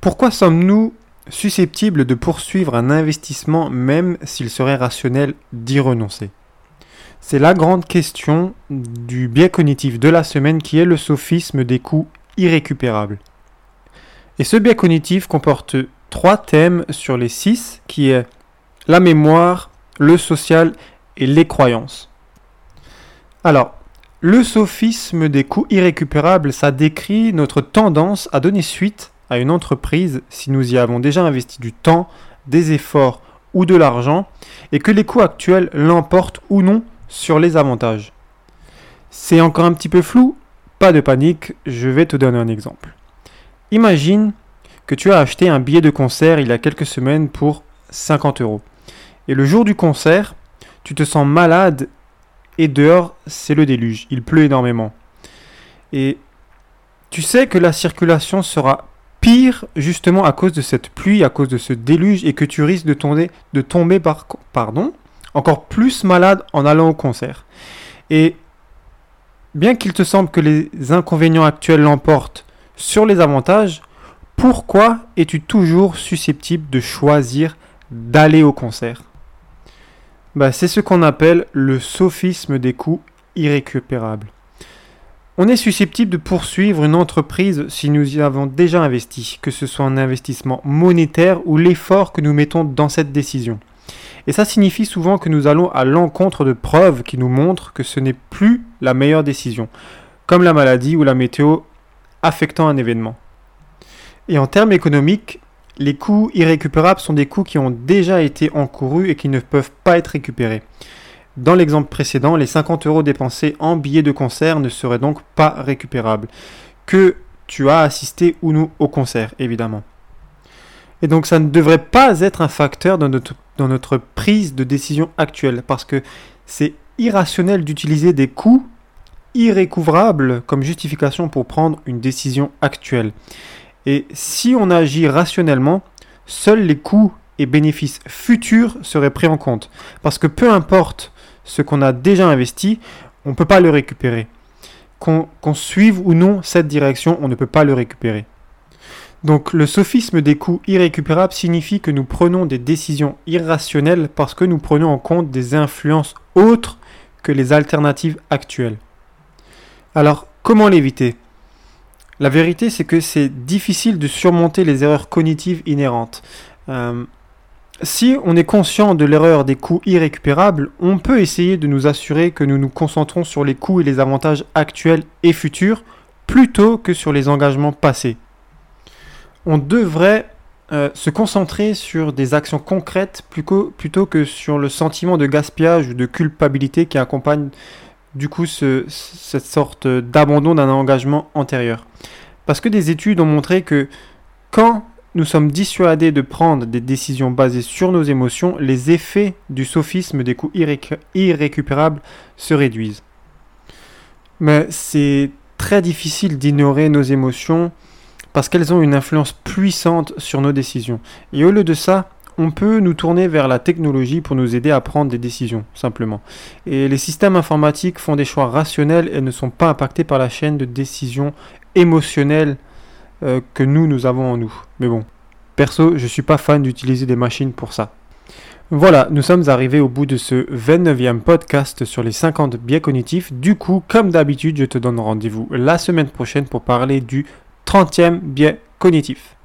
Pourquoi sommes-nous susceptibles de poursuivre un investissement même s'il serait rationnel d'y renoncer? C'est la grande question du biais cognitif de la semaine qui est le sophisme des coûts irrécupérables. Et ce biais cognitif comporte trois thèmes sur les six qui est la mémoire, le social et les croyances. Alors, le sophisme des coûts irrécupérables, ça décrit notre tendance à donner suite à une entreprise si nous y avons déjà investi du temps, des efforts ou de l'argent, et que les coûts actuels l'emportent ou non sur les avantages. C'est encore un petit peu flou, pas de panique, je vais te donner un exemple. Imagine que tu as acheté un billet de concert il y a quelques semaines pour 50 euros. Et le jour du concert, tu te sens malade et dehors, c'est le déluge. Il pleut énormément. Et tu sais que la circulation sera pire justement à cause de cette pluie, à cause de ce déluge et que tu risques de tomber, de tomber par, pardon, encore plus malade en allant au concert. Et bien qu'il te semble que les inconvénients actuels l'emportent sur les avantages, pourquoi es-tu toujours susceptible de choisir d'aller au concert? Bah, C'est ce qu'on appelle le sophisme des coûts irrécupérables. On est susceptible de poursuivre une entreprise si nous y avons déjà investi, que ce soit un investissement monétaire ou l'effort que nous mettons dans cette décision. Et ça signifie souvent que nous allons à l'encontre de preuves qui nous montrent que ce n'est plus la meilleure décision, comme la maladie ou la météo affectant un événement. Et en termes économiques, les coûts irrécupérables sont des coûts qui ont déjà été encourus et qui ne peuvent pas être récupérés. Dans l'exemple précédent, les 50 euros dépensés en billets de concert ne seraient donc pas récupérables. Que tu as assisté ou non au concert, évidemment. Et donc ça ne devrait pas être un facteur dans notre, dans notre prise de décision actuelle, parce que c'est irrationnel d'utiliser des coûts irrécouvrables comme justification pour prendre une décision actuelle. Et si on agit rationnellement, seuls les coûts et bénéfices futurs seraient pris en compte. Parce que peu importe ce qu'on a déjà investi, on ne peut pas le récupérer. Qu'on suive ou non cette direction, on ne peut pas le récupérer. Donc le sophisme des coûts irrécupérables signifie que nous prenons des décisions irrationnelles parce que nous prenons en compte des influences autres que les alternatives actuelles. Alors comment l'éviter? La vérité, c'est que c'est difficile de surmonter les erreurs cognitives inhérentes. Euh, si on est conscient de l'erreur des coûts irrécupérables, on peut essayer de nous assurer que nous nous concentrons sur les coûts et les avantages actuels et futurs plutôt que sur les engagements passés. On devrait euh, se concentrer sur des actions concrètes plutôt que sur le sentiment de gaspillage ou de culpabilité qui accompagne du coup cette sorte d'abandon d'un engagement antérieur. Parce que des études ont montré que quand nous sommes dissuadés de prendre des décisions basées sur nos émotions, les effets du sophisme des coûts irrécupérables se réduisent. Mais c'est très difficile d'ignorer nos émotions parce qu'elles ont une influence puissante sur nos décisions. Et au lieu de ça, on peut nous tourner vers la technologie pour nous aider à prendre des décisions, simplement. Et les systèmes informatiques font des choix rationnels et ne sont pas impactés par la chaîne de décision émotionnelle euh, que nous, nous avons en nous. Mais bon, perso, je suis pas fan d'utiliser des machines pour ça. Voilà, nous sommes arrivés au bout de ce 29e podcast sur les 50 biais cognitifs. Du coup, comme d'habitude, je te donne rendez-vous la semaine prochaine pour parler du 30e biais cognitif.